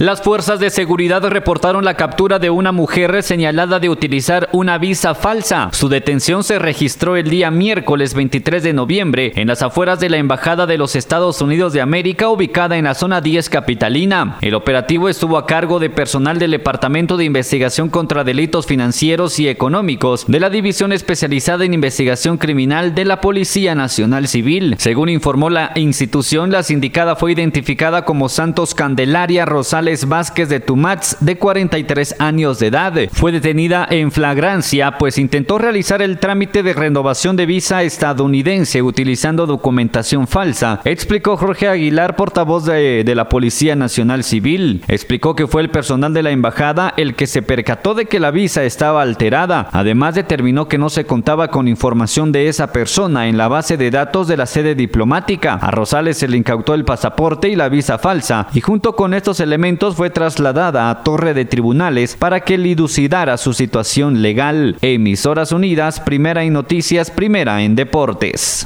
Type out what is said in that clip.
Las fuerzas de seguridad reportaron la captura de una mujer señalada de utilizar una visa falsa. Su detención se registró el día miércoles 23 de noviembre en las afueras de la Embajada de los Estados Unidos de América ubicada en la zona 10 capitalina. El operativo estuvo a cargo de personal del Departamento de Investigación contra Delitos Financieros y Económicos de la División Especializada en Investigación Criminal de la Policía Nacional Civil. Según informó la institución, la sindicada fue identificada como Santos Candelaria Rosales Vázquez de Tumats, de 43 años de edad. Fue detenida en flagrancia, pues intentó realizar el trámite de renovación de visa estadounidense utilizando documentación falsa, explicó Jorge Aguilar, portavoz de, de la Policía Nacional Civil. Explicó que fue el personal de la embajada el que se percató de que la visa estaba alterada. Además, determinó que no se contaba con información de esa persona en la base de datos de la sede diplomática. A Rosales se le incautó el pasaporte y la visa falsa, y junto con estos elementos fue trasladada a Torre de Tribunales para que dilucidara su situación legal. Emisoras Unidas, primera en noticias, primera en deportes.